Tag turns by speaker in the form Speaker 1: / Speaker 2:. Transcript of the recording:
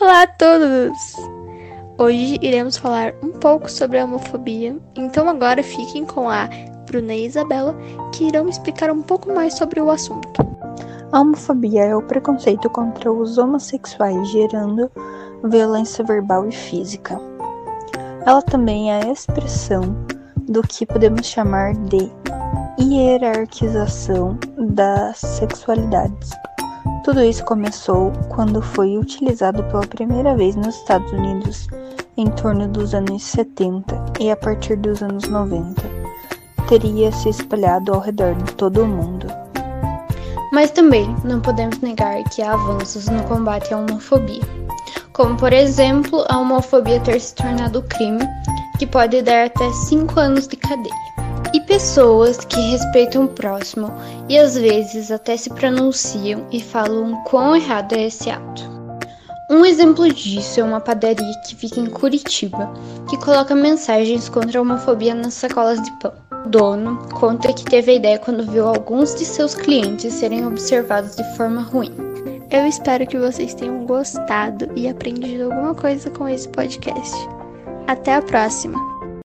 Speaker 1: Olá a todos! Hoje iremos falar um pouco sobre a homofobia, então agora fiquem com a Bruna e Isabela, que irão explicar um pouco mais sobre o assunto.
Speaker 2: A homofobia é o preconceito contra os homossexuais, gerando violência verbal e física. Ela também é a expressão do que podemos chamar de hierarquização das sexualidades. Tudo isso começou quando foi utilizado pela primeira vez nos Estados Unidos em torno dos anos 70 e a partir dos anos 90 teria se espalhado ao redor de todo o mundo.
Speaker 3: Mas também não podemos negar que há avanços no combate à homofobia, como por exemplo a homofobia ter se tornado crime, que pode dar até 5 anos de cadeia e pessoas que respeitam o próximo e às vezes até se pronunciam e falam quão errado é esse ato. Um exemplo disso é uma padaria que fica em Curitiba, que coloca mensagens contra a homofobia nas sacolas de pão. O dono conta que teve a ideia quando viu alguns de seus clientes serem observados de forma ruim.
Speaker 1: Eu espero que vocês tenham gostado e aprendido alguma coisa com esse podcast. Até a próxima!